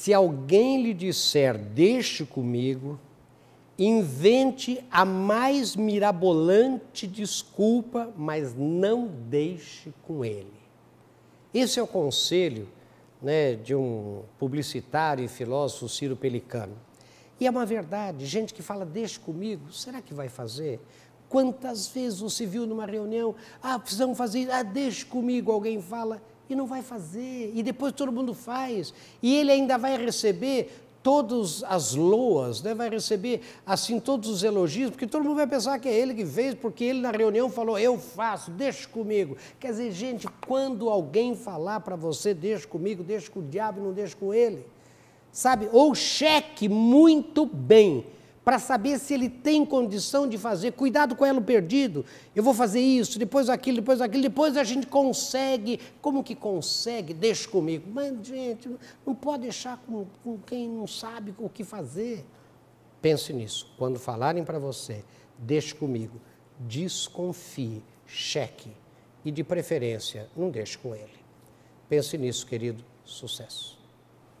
Se alguém lhe disser, deixe comigo, invente a mais mirabolante desculpa, mas não deixe com ele. Esse é o conselho né, de um publicitário e filósofo, Ciro Pelicano. E é uma verdade, gente que fala, deixe comigo, será que vai fazer? Quantas vezes você viu numa reunião, ah, precisamos fazer ah, deixe comigo, alguém fala, e não vai fazer, e depois todo mundo faz, e ele ainda vai receber todas as loas, né? vai receber assim todos os elogios, porque todo mundo vai pensar que é ele que fez, porque ele na reunião falou, eu faço, deixa comigo. Quer dizer, gente, quando alguém falar para você, deixa comigo, deixa com o diabo não deixa com ele sabe? Ou cheque muito bem para saber se ele tem condição de fazer. Cuidado com elo perdido. Eu vou fazer isso, depois aquilo, depois aquilo, depois a gente consegue. Como que consegue? Deixa comigo. Mas, gente, não pode deixar com, com quem não sabe o que fazer. Pense nisso. Quando falarem para você, deixe comigo. Desconfie, cheque. E de preferência, não deixe com ele. Pense nisso, querido. Sucesso.